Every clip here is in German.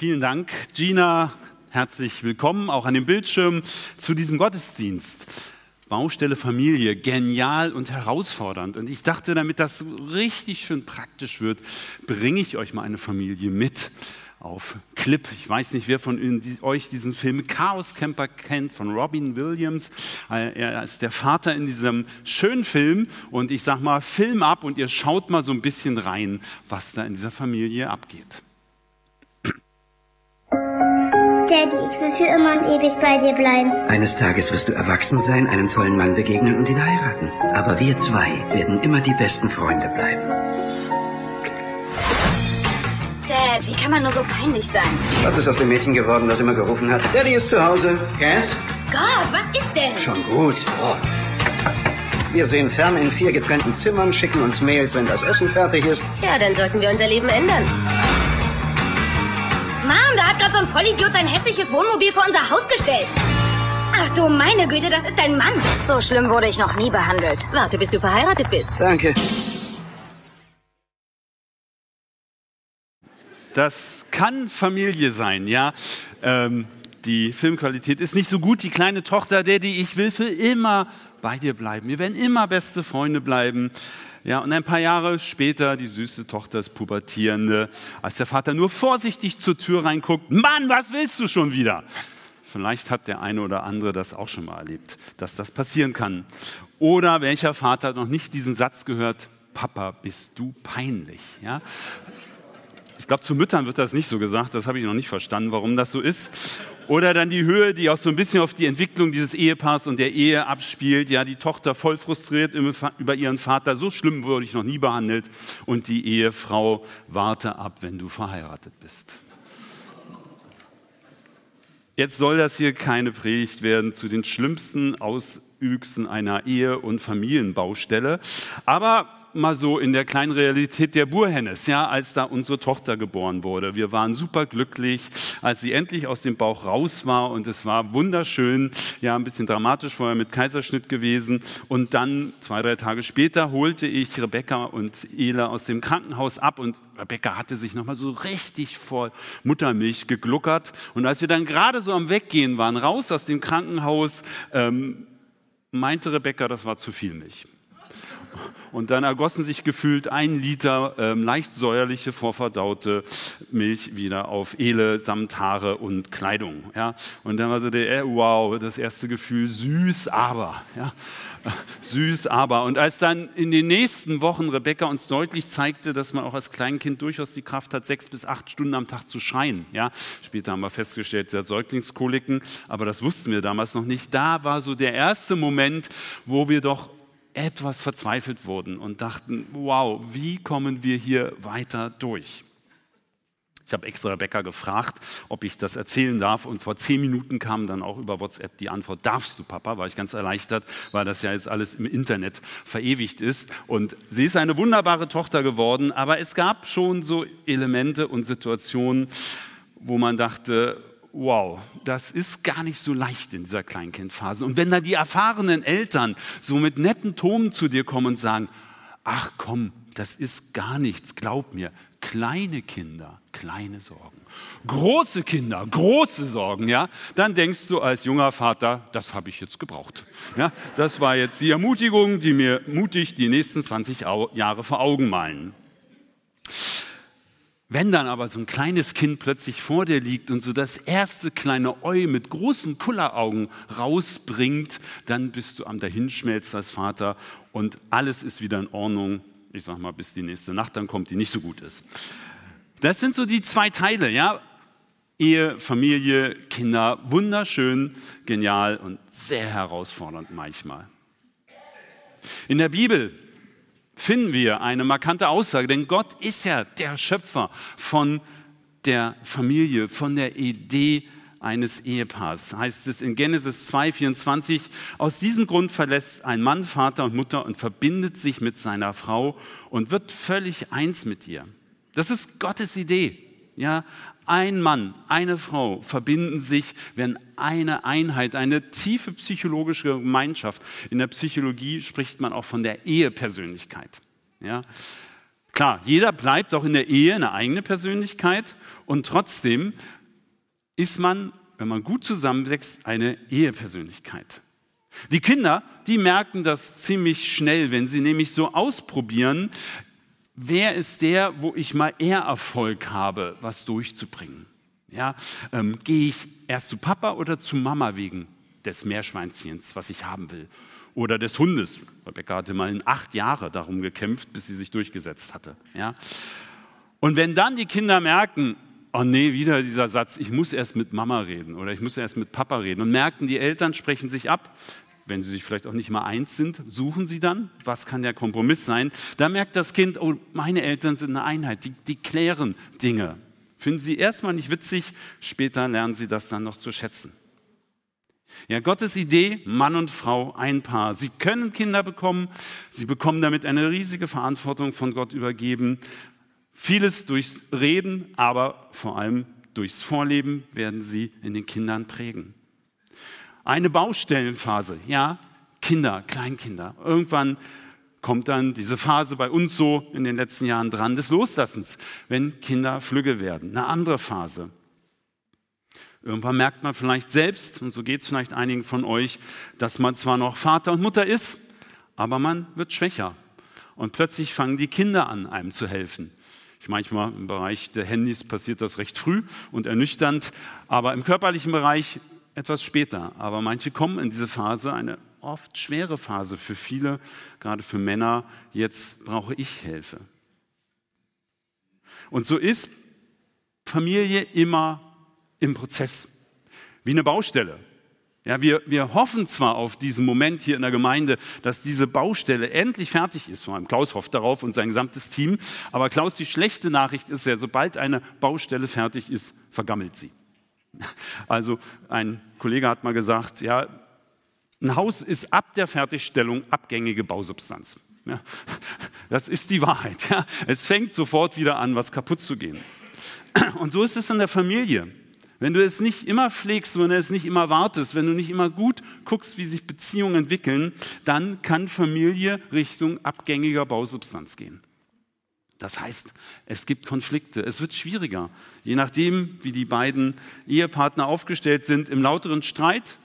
Vielen Dank, Gina. Herzlich willkommen auch an dem Bildschirm zu diesem Gottesdienst. Baustelle Familie, genial und herausfordernd. Und ich dachte, damit das richtig schön praktisch wird, bringe ich euch mal eine Familie mit auf Clip. Ich weiß nicht, wer von euch diesen Film Chaos Camper kennt, von Robin Williams. Er ist der Vater in diesem schönen Film. Und ich sag mal, Film ab und ihr schaut mal so ein bisschen rein, was da in dieser Familie abgeht. Daddy, ich will für immer und ewig bei dir bleiben. Eines Tages wirst du erwachsen sein, einem tollen Mann begegnen und ihn heiraten. Aber wir zwei werden immer die besten Freunde bleiben. Dad, wie kann man nur so peinlich sein? Was ist aus dem Mädchen geworden, das immer gerufen hat? Daddy ist zu Hause. Cass? Gott, was ist denn? Schon gut. Oh. Wir sehen fern in vier getrennten Zimmern, schicken uns Mails, wenn das Essen fertig ist. Tja, dann sollten wir unser Leben ändern. Mom, da hat gerade so ein Vollidiot ein hässliches Wohnmobil vor unser Haus gestellt. Ach du meine Güte, das ist ein Mann. So schlimm wurde ich noch nie behandelt. Warte, bis du verheiratet bist. Danke. Das kann Familie sein, ja. Ähm, die Filmqualität ist nicht so gut. Die kleine Tochter, Daddy, ich will für immer bei dir bleiben. Wir werden immer beste Freunde bleiben. Ja, und ein paar Jahre später die süße Tochter, das Pubertierende, als der Vater nur vorsichtig zur Tür reinguckt, Mann, was willst du schon wieder? Vielleicht hat der eine oder andere das auch schon mal erlebt, dass das passieren kann. Oder welcher Vater hat noch nicht diesen Satz gehört, Papa, bist du peinlich? Ja? Ich glaube, zu Müttern wird das nicht so gesagt, das habe ich noch nicht verstanden, warum das so ist. Oder dann die Höhe, die auch so ein bisschen auf die Entwicklung dieses Ehepaars und der Ehe abspielt. Ja, die Tochter voll frustriert über ihren Vater. So schlimm wurde ich noch nie behandelt. Und die Ehefrau, warte ab, wenn du verheiratet bist. Jetzt soll das hier keine Predigt werden zu den schlimmsten Auswüchsen einer Ehe- und Familienbaustelle. Aber mal so in der kleinen Realität der Burhennes, ja, als da unsere Tochter geboren wurde. Wir waren super glücklich, als sie endlich aus dem Bauch raus war und es war wunderschön, ja, ein bisschen dramatisch vorher mit Kaiserschnitt gewesen. Und dann, zwei, drei Tage später, holte ich Rebecca und Ela aus dem Krankenhaus ab und Rebecca hatte sich nochmal so richtig vor Muttermilch gegluckert. Und als wir dann gerade so am Weggehen waren, raus aus dem Krankenhaus, ähm, meinte Rebecca, das war zu viel Milch. Und dann ergossen sich gefühlt ein Liter ähm, leicht säuerliche, vorverdaute Milch wieder auf Ele samt Haare und Kleidung. Ja? Und dann war so der, äh, wow, das erste Gefühl, süß, aber. Ja? Süß, aber. Und als dann in den nächsten Wochen Rebecca uns deutlich zeigte, dass man auch als Kleinkind durchaus die Kraft hat, sechs bis acht Stunden am Tag zu schreien. Ja? Später haben wir festgestellt, sie hat Säuglingskoliken, aber das wussten wir damals noch nicht. Da war so der erste Moment, wo wir doch etwas verzweifelt wurden und dachten, wow, wie kommen wir hier weiter durch? Ich habe extra Rebecca gefragt, ob ich das erzählen darf. Und vor zehn Minuten kam dann auch über WhatsApp die Antwort, darfst du, Papa? War ich ganz erleichtert, weil das ja jetzt alles im Internet verewigt ist. Und sie ist eine wunderbare Tochter geworden. Aber es gab schon so Elemente und Situationen, wo man dachte, wow, das ist gar nicht so leicht in dieser Kleinkindphase. Und wenn da die erfahrenen Eltern so mit netten Tonen zu dir kommen und sagen, ach komm, das ist gar nichts, glaub mir, kleine Kinder, kleine Sorgen. Große Kinder, große Sorgen, ja, dann denkst du als junger Vater, das habe ich jetzt gebraucht. Ja, das war jetzt die Ermutigung, die mir mutig die nächsten 20 Jahre vor Augen malen. Wenn dann aber so ein kleines Kind plötzlich vor dir liegt und so das erste kleine Eu mit großen Kulleraugen rausbringt, dann bist du am Dahinschmelzen als Vater und alles ist wieder in Ordnung. Ich sag mal, bis die nächste Nacht dann kommt, die nicht so gut ist. Das sind so die zwei Teile, ja. Ehe, Familie, Kinder, wunderschön, genial und sehr herausfordernd manchmal. In der Bibel finden wir eine markante Aussage, denn Gott ist ja der Schöpfer von der Familie, von der Idee eines Ehepaars. Heißt es in Genesis 2,24, aus diesem Grund verlässt ein Mann Vater und Mutter und verbindet sich mit seiner Frau und wird völlig eins mit ihr. Das ist Gottes Idee. Ja, ein Mann, eine Frau verbinden sich, werden eine Einheit, eine tiefe psychologische Gemeinschaft. In der Psychologie spricht man auch von der Ehepersönlichkeit. Ja, klar, jeder bleibt auch in der Ehe eine eigene Persönlichkeit und trotzdem ist man, wenn man gut zusammenwächst, eine Ehepersönlichkeit. Die Kinder, die merken das ziemlich schnell, wenn sie nämlich so ausprobieren, wer ist der, wo ich mal eher Erfolg habe, was durchzubringen. Ja, ähm, gehe ich erst zu Papa oder zu Mama wegen des Meerschweinchens, was ich haben will? Oder des Hundes. Rebecca hatte mal in acht Jahre darum gekämpft, bis sie sich durchgesetzt hatte. Ja? Und wenn dann die Kinder merken, oh nee, wieder dieser Satz, ich muss erst mit Mama reden oder ich muss erst mit Papa reden. Und merken, die Eltern sprechen sich ab, wenn sie sich vielleicht auch nicht mal eins sind, suchen sie dann, was kann der Kompromiss sein. Da merkt das Kind, oh, meine Eltern sind eine Einheit, die, die klären Dinge. Finden sie erstmal nicht witzig, später lernen sie das dann noch zu schätzen. Ja, Gottes Idee, Mann und Frau, ein Paar. Sie können Kinder bekommen, sie bekommen damit eine riesige Verantwortung von Gott übergeben. Vieles durchs Reden, aber vor allem durchs Vorleben werden sie in den Kindern prägen. Eine Baustellenphase, ja, Kinder, Kleinkinder. Irgendwann kommt dann diese Phase bei uns so in den letzten Jahren dran des Loslassens, wenn Kinder flügge werden. Eine andere Phase. Irgendwann merkt man vielleicht selbst, und so geht es vielleicht einigen von euch, dass man zwar noch Vater und Mutter ist, aber man wird schwächer. Und plötzlich fangen die Kinder an, einem zu helfen. Ich manchmal im Bereich der Handys passiert das recht früh und ernüchternd, aber im körperlichen Bereich etwas später. Aber manche kommen in diese Phase, eine oft schwere Phase für viele, gerade für Männer. Jetzt brauche ich Hilfe. Und so ist Familie immer im Prozess, wie eine Baustelle. Ja, wir, wir hoffen zwar auf diesen Moment hier in der Gemeinde, dass diese Baustelle endlich fertig ist. Vor allem Klaus hofft darauf und sein gesamtes Team. Aber Klaus, die schlechte Nachricht ist ja, sobald eine Baustelle fertig ist, vergammelt sie. Also ein Kollege hat mal gesagt, ja, ein Haus ist ab der Fertigstellung abgängige Bausubstanz. Ja, das ist die Wahrheit. Ja. Es fängt sofort wieder an, was kaputt zu gehen. Und so ist es in der Familie. Wenn du es nicht immer pflegst, wenn du es nicht immer wartest, wenn du nicht immer gut guckst, wie sich Beziehungen entwickeln, dann kann Familie Richtung abgängiger Bausubstanz gehen. Das heißt, es gibt Konflikte, es wird schwieriger, je nachdem, wie die beiden Ehepartner aufgestellt sind. Im lauteren Streit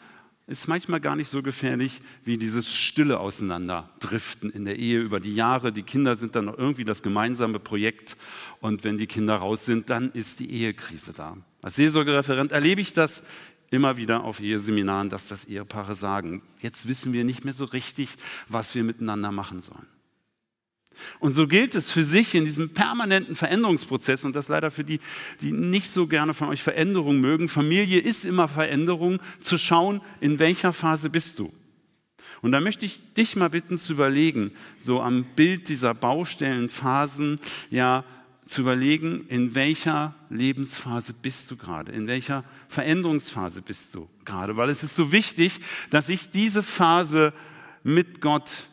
ist manchmal gar nicht so gefährlich wie dieses stille Auseinanderdriften in der Ehe über die Jahre. Die Kinder sind dann noch irgendwie das gemeinsame Projekt und wenn die Kinder raus sind, dann ist die Ehekrise da. Als Seelsorgereferent erlebe ich das immer wieder auf Eheseminaren, dass das Ehepaare sagen, jetzt wissen wir nicht mehr so richtig, was wir miteinander machen sollen. Und so gilt es für sich in diesem permanenten Veränderungsprozess, und das leider für die, die nicht so gerne von euch Veränderung mögen, Familie ist immer Veränderung, zu schauen, in welcher Phase bist du. Und da möchte ich dich mal bitten zu überlegen, so am Bild dieser Baustellenphasen, ja, zu überlegen, in welcher Lebensphase bist du gerade, in welcher Veränderungsphase bist du gerade, weil es ist so wichtig, dass ich diese Phase mit Gott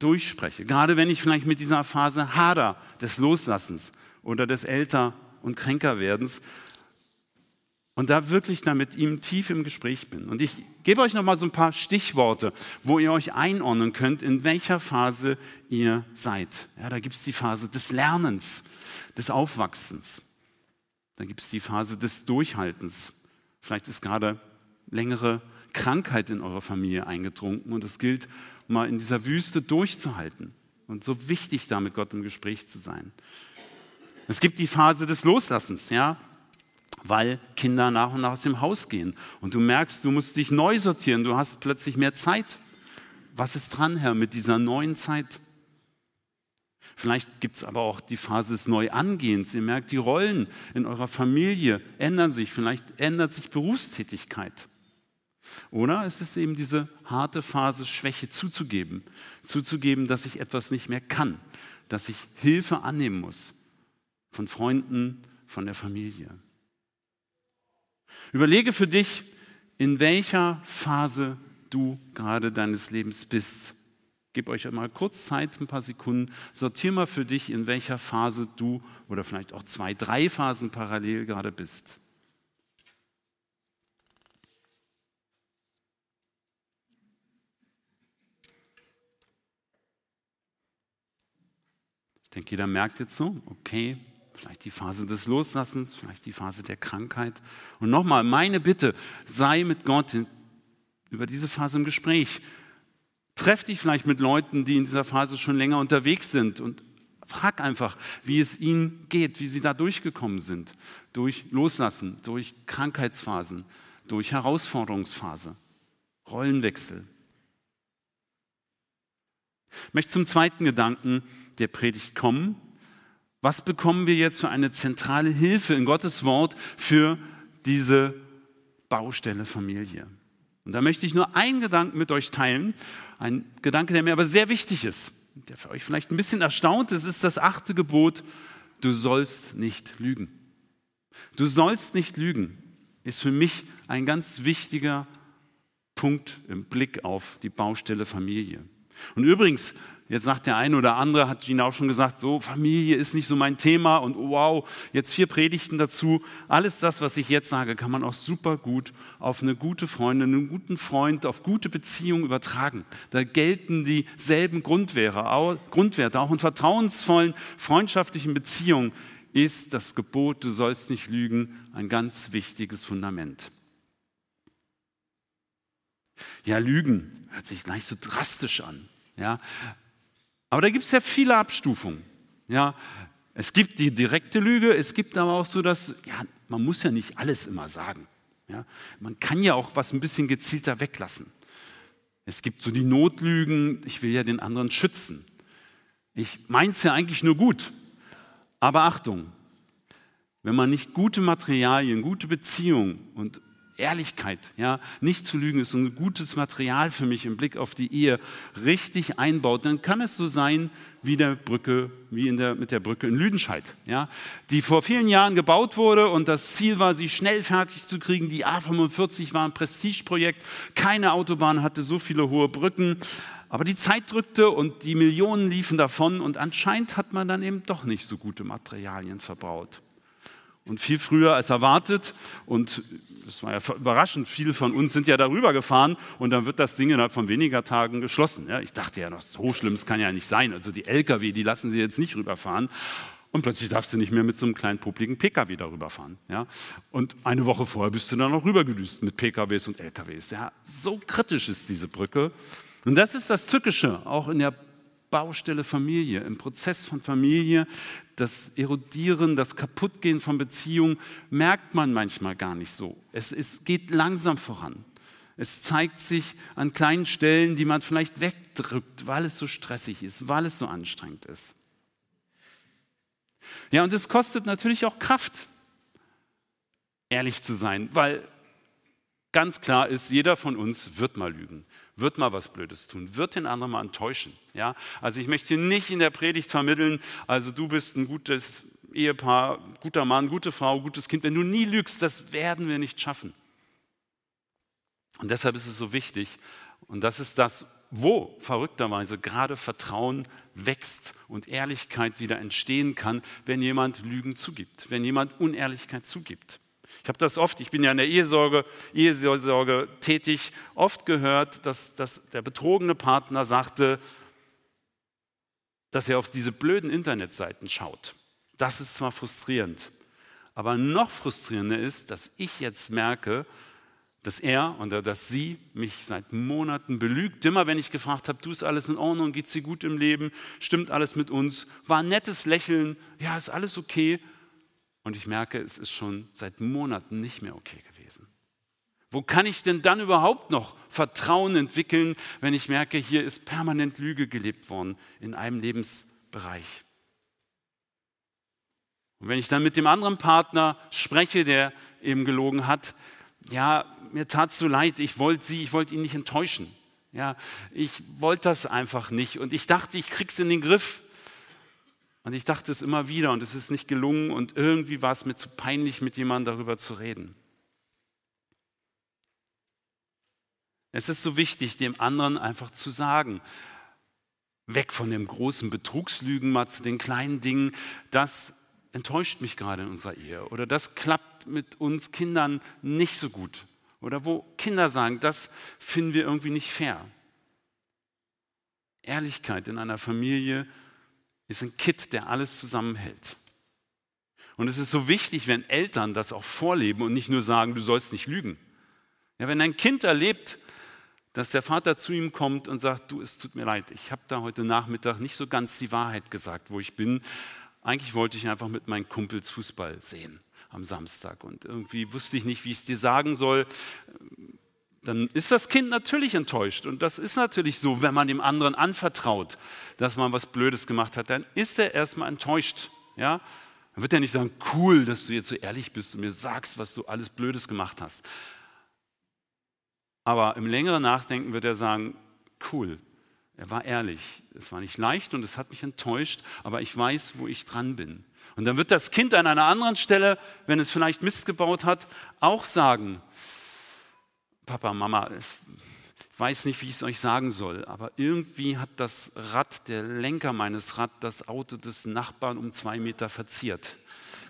durchspreche, gerade wenn ich vielleicht mit dieser Phase hader des Loslassens oder des Älter- und Kränkerwerdens und da wirklich da mit ihm tief im Gespräch bin. Und ich gebe euch noch mal so ein paar Stichworte, wo ihr euch einordnen könnt, in welcher Phase ihr seid. Ja, da gibt es die Phase des Lernens des Aufwachsens. Dann gibt es die Phase des Durchhaltens. Vielleicht ist gerade längere Krankheit in eurer Familie eingetrunken und es gilt, mal in dieser Wüste durchzuhalten und so wichtig da mit Gott im Gespräch zu sein. Es gibt die Phase des Loslassens, ja, weil Kinder nach und nach aus dem Haus gehen und du merkst, du musst dich neu sortieren, du hast plötzlich mehr Zeit. Was ist dran, Herr, mit dieser neuen Zeit? Vielleicht gibt es aber auch die Phase des Neuangehens. Ihr merkt, die Rollen in eurer Familie ändern sich. Vielleicht ändert sich Berufstätigkeit. Oder es ist eben diese harte Phase, Schwäche zuzugeben. Zuzugeben, dass ich etwas nicht mehr kann. Dass ich Hilfe annehmen muss. Von Freunden, von der Familie. Überlege für dich, in welcher Phase du gerade deines Lebens bist. Gib euch mal kurz Zeit, ein paar Sekunden. Sortier mal für dich, in welcher Phase du oder vielleicht auch zwei, drei Phasen parallel gerade bist. Ich denke, jeder merkt jetzt so, okay, vielleicht die Phase des Loslassens, vielleicht die Phase der Krankheit. Und nochmal, meine Bitte, sei mit Gott über diese Phase im Gespräch. Treff dich vielleicht mit Leuten, die in dieser Phase schon länger unterwegs sind und frag einfach, wie es ihnen geht, wie sie da durchgekommen sind. Durch Loslassen, durch Krankheitsphasen, durch Herausforderungsphase, Rollenwechsel. Ich möchte zum zweiten Gedanken der Predigt kommen. Was bekommen wir jetzt für eine zentrale Hilfe in Gottes Wort für diese Baustelle Familie? Und da möchte ich nur einen Gedanken mit euch teilen, ein Gedanke, der mir aber sehr wichtig ist, der für euch vielleicht ein bisschen erstaunt ist, ist das achte Gebot, du sollst nicht lügen. Du sollst nicht lügen, ist für mich ein ganz wichtiger Punkt im Blick auf die Baustelle Familie. Und übrigens, Jetzt sagt der eine oder andere, hat Gina auch schon gesagt, so Familie ist nicht so mein Thema und wow, jetzt vier Predigten dazu. Alles das, was ich jetzt sage, kann man auch super gut auf eine gute Freundin, einen guten Freund, auf gute Beziehungen übertragen. Da gelten dieselben Grundwerte, auch in vertrauensvollen, freundschaftlichen Beziehungen ist das Gebot, du sollst nicht lügen, ein ganz wichtiges Fundament. Ja, Lügen hört sich gleich so drastisch an. Ja, aber da gibt es ja viele Abstufungen. Ja, es gibt die direkte Lüge, es gibt aber auch so, dass ja, man muss ja nicht alles immer sagen. Ja, man kann ja auch was ein bisschen gezielter weglassen. Es gibt so die Notlügen, ich will ja den anderen schützen. Ich meine es ja eigentlich nur gut. Aber Achtung, wenn man nicht gute Materialien, gute Beziehungen und Ehrlichkeit, ja, nicht zu lügen ist ein gutes Material für mich im Blick auf die Ehe richtig einbaut, dann kann es so sein wie der Brücke, wie in der, mit der Brücke in Lüdenscheid, ja, die vor vielen Jahren gebaut wurde und das Ziel war, sie schnell fertig zu kriegen. Die A45 war ein Prestigeprojekt, keine Autobahn hatte so viele hohe Brücken. Aber die Zeit drückte und die Millionen liefen davon und anscheinend hat man dann eben doch nicht so gute Materialien verbaut. Und viel früher als erwartet und das war ja überraschend, viele von uns sind ja darüber gefahren und dann wird das Ding innerhalb von weniger Tagen geschlossen. Ja, ich dachte ja noch, so schlimm kann ja nicht sein. Also die Lkw, die lassen sie jetzt nicht rüberfahren. Und plötzlich darfst du nicht mehr mit so einem kleinen popligen Pkw darüber fahren. Ja? Und eine Woche vorher bist du dann noch rübergedüst mit Pkws und Lkws. Ja, so kritisch ist diese Brücke. Und das ist das Tückische, auch in der Baustelle Familie, im Prozess von Familie, das Erodieren, das Kaputtgehen von Beziehungen merkt man manchmal gar nicht so. Es, es geht langsam voran. Es zeigt sich an kleinen Stellen, die man vielleicht wegdrückt, weil es so stressig ist, weil es so anstrengend ist. Ja, und es kostet natürlich auch Kraft, ehrlich zu sein, weil ganz klar ist, jeder von uns wird mal lügen wird mal was Blödes tun, wird den anderen mal enttäuschen. Ja? Also ich möchte nicht in der Predigt vermitteln, also du bist ein gutes Ehepaar, guter Mann, gute Frau, gutes Kind. Wenn du nie lügst, das werden wir nicht schaffen. Und deshalb ist es so wichtig, und das ist das, wo verrückterweise gerade Vertrauen wächst und Ehrlichkeit wieder entstehen kann, wenn jemand Lügen zugibt, wenn jemand Unehrlichkeit zugibt. Ich habe das oft, ich bin ja in der Ehesorge, Ehesorge tätig, oft gehört, dass, dass der betrogene Partner sagte, dass er auf diese blöden Internetseiten schaut. Das ist zwar frustrierend, aber noch frustrierender ist, dass ich jetzt merke, dass er oder dass sie mich seit Monaten belügt. Immer wenn ich gefragt habe, du ist alles in Ordnung, geht sie gut im Leben, stimmt alles mit uns, war ein nettes Lächeln, ja, ist alles okay. Und ich merke, es ist schon seit Monaten nicht mehr okay gewesen. Wo kann ich denn dann überhaupt noch Vertrauen entwickeln, wenn ich merke, hier ist permanent Lüge gelebt worden in einem Lebensbereich? Und wenn ich dann mit dem anderen Partner spreche, der eben gelogen hat, ja, mir tat es so leid, ich wollte sie, ich wollte ihn nicht enttäuschen. Ja, ich wollte das einfach nicht und ich dachte, ich krieg's in den Griff. Und ich dachte es immer wieder und es ist nicht gelungen und irgendwie war es mir zu peinlich, mit jemandem darüber zu reden. Es ist so wichtig, dem anderen einfach zu sagen, weg von dem großen Betrugslügen mal zu den kleinen Dingen, das enttäuscht mich gerade in unserer Ehe oder das klappt mit uns Kindern nicht so gut oder wo Kinder sagen, das finden wir irgendwie nicht fair. Ehrlichkeit in einer Familie ist ein Kit, der alles zusammenhält. Und es ist so wichtig, wenn Eltern das auch vorleben und nicht nur sagen, du sollst nicht lügen. Ja, wenn ein Kind erlebt, dass der Vater zu ihm kommt und sagt, du, es tut mir leid, ich habe da heute Nachmittag nicht so ganz die Wahrheit gesagt, wo ich bin. Eigentlich wollte ich einfach mit meinen Kumpels Fußball sehen am Samstag und irgendwie wusste ich nicht, wie ich es dir sagen soll dann ist das Kind natürlich enttäuscht. Und das ist natürlich so, wenn man dem anderen anvertraut, dass man was Blödes gemacht hat, dann ist er erstmal enttäuscht. Ja? Dann wird er nicht sagen, cool, dass du jetzt so ehrlich bist und mir sagst, was du alles Blödes gemacht hast. Aber im längeren Nachdenken wird er sagen, cool, er war ehrlich. Es war nicht leicht und es hat mich enttäuscht, aber ich weiß, wo ich dran bin. Und dann wird das Kind an einer anderen Stelle, wenn es vielleicht Mist gebaut hat, auch sagen, Papa, Mama, ich weiß nicht, wie ich es euch sagen soll, aber irgendwie hat das Rad, der Lenker meines Rad, das Auto des Nachbarn um zwei Meter verziert.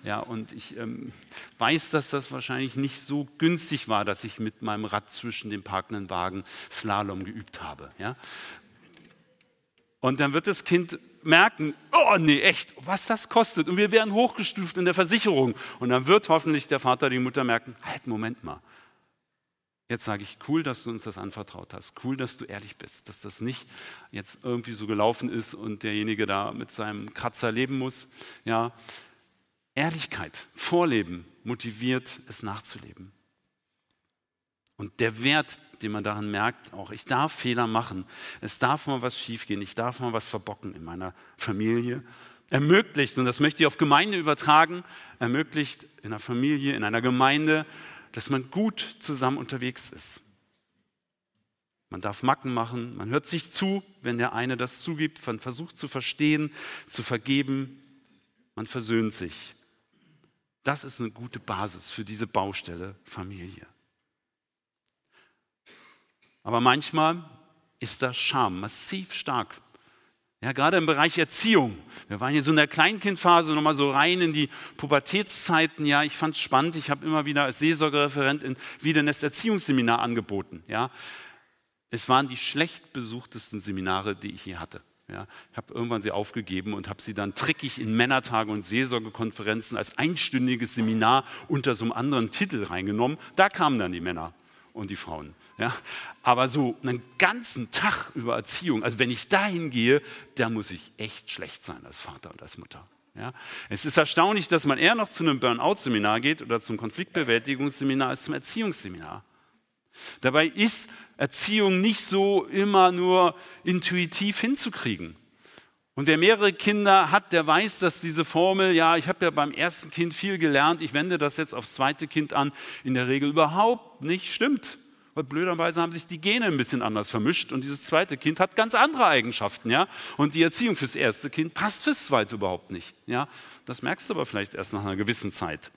Ja, und ich ähm, weiß, dass das wahrscheinlich nicht so günstig war, dass ich mit meinem Rad zwischen den parkenden Wagen Slalom geübt habe. Ja? Und dann wird das Kind merken, oh nee, echt, was das kostet. Und wir werden hochgestuft in der Versicherung. Und dann wird hoffentlich der Vater, die Mutter merken, halt, Moment mal, Jetzt sage ich, cool, dass du uns das anvertraut hast. Cool, dass du ehrlich bist, dass das nicht jetzt irgendwie so gelaufen ist und derjenige da mit seinem Kratzer leben muss. Ja, Ehrlichkeit, Vorleben motiviert, es nachzuleben. Und der Wert, den man daran merkt, auch ich darf Fehler machen, es darf mal was schiefgehen, ich darf mal was verbocken in meiner Familie, ermöglicht, und das möchte ich auf Gemeinde übertragen, ermöglicht in einer Familie, in einer Gemeinde, dass man gut zusammen unterwegs ist. Man darf Macken machen, man hört sich zu, wenn der eine das zugibt, man versucht zu verstehen, zu vergeben, man versöhnt sich. Das ist eine gute Basis für diese Baustelle Familie. Aber manchmal ist das Scham massiv stark. Ja, gerade im Bereich Erziehung. Wir waren hier so in der Kleinkindphase nochmal so rein in die Pubertätszeiten. Ja, ich fand es spannend. Ich habe immer wieder als Seelsorgereferent in Wiedernest Erziehungsseminar angeboten. Ja, es waren die schlecht besuchtesten Seminare, die ich je hatte. Ja, ich habe irgendwann sie aufgegeben und habe sie dann trickig in Männertage und Seelsorgekonferenzen als einstündiges Seminar unter so einem anderen Titel reingenommen. Da kamen dann die Männer und die Frauen. Ja? Aber so einen ganzen Tag über Erziehung, also wenn ich dahin gehe, da muss ich echt schlecht sein als Vater und als Mutter. Ja? Es ist erstaunlich, dass man eher noch zu einem Burnout-Seminar geht oder zum Konfliktbewältigungsseminar als zum Erziehungsseminar. Dabei ist Erziehung nicht so immer nur intuitiv hinzukriegen. Und wer mehrere Kinder hat, der weiß, dass diese Formel, ja, ich habe ja beim ersten Kind viel gelernt, ich wende das jetzt aufs zweite Kind an, in der Regel überhaupt nicht stimmt. Weil blöderweise haben sich die Gene ein bisschen anders vermischt und dieses zweite Kind hat ganz andere Eigenschaften, ja. Und die Erziehung fürs erste Kind passt fürs zweite überhaupt nicht, ja. Das merkst du aber vielleicht erst nach einer gewissen Zeit.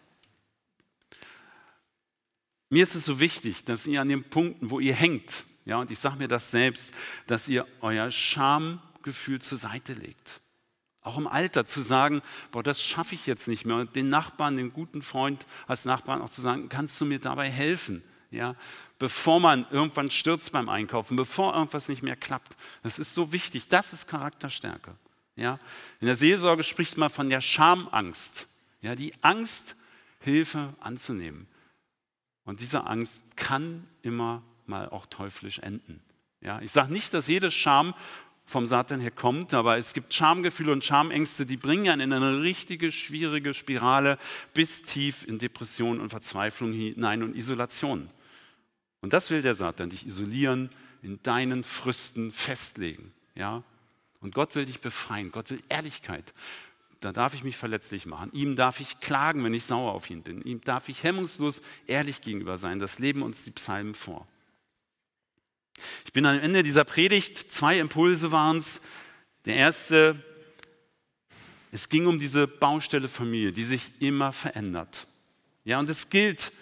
Mir ist es so wichtig, dass ihr an den Punkten, wo ihr hängt, ja, und ich sage mir das selbst, dass ihr euer Scham Schuldgefühl zur Seite legt. Auch im Alter zu sagen, boah, das schaffe ich jetzt nicht mehr. Und den Nachbarn, den guten Freund als Nachbarn auch zu sagen, kannst du mir dabei helfen? Ja, bevor man irgendwann stürzt beim Einkaufen, bevor irgendwas nicht mehr klappt. Das ist so wichtig. Das ist Charakterstärke. Ja, in der Seelsorge spricht man von der Schamangst. Ja, die Angst, Hilfe anzunehmen. Und diese Angst kann immer mal auch teuflisch enden. Ja, ich sage nicht, dass jede Scham vom Satan her kommt, aber es gibt Schamgefühle und Schamängste, die bringen einen in eine richtige, schwierige Spirale bis tief in Depression und Verzweiflung hinein und Isolation. Und das will der Satan, dich isolieren, in deinen Früsten festlegen. Ja? Und Gott will dich befreien, Gott will Ehrlichkeit. Da darf ich mich verletzlich machen. Ihm darf ich klagen, wenn ich sauer auf ihn bin. Ihm darf ich hemmungslos ehrlich gegenüber sein. Das leben uns die Psalmen vor. Ich bin am Ende dieser Predigt, zwei Impulse waren es. Der erste, Es ging um diese Baustelle Familie, die sich immer verändert. Ja, und es gilt,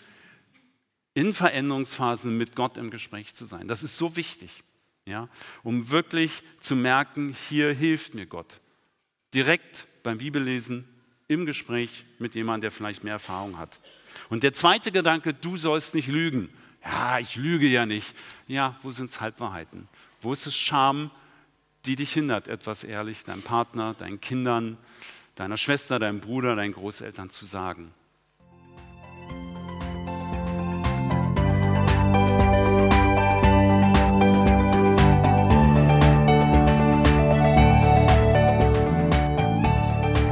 in Veränderungsphasen mit Gott im Gespräch zu sein. Das ist so wichtig, ja, um wirklich zu merken, hier hilft mir Gott. Direkt beim Bibellesen, im Gespräch mit jemandem, der vielleicht mehr Erfahrung hat. Und der zweite Gedanke, du sollst nicht lügen. Ja, ich lüge ja nicht. Ja, wo sind es Halbwahrheiten? Wo ist es Scham, die dich hindert, etwas ehrlich deinem Partner, deinen Kindern, deiner Schwester, deinem Bruder, deinen Großeltern zu sagen?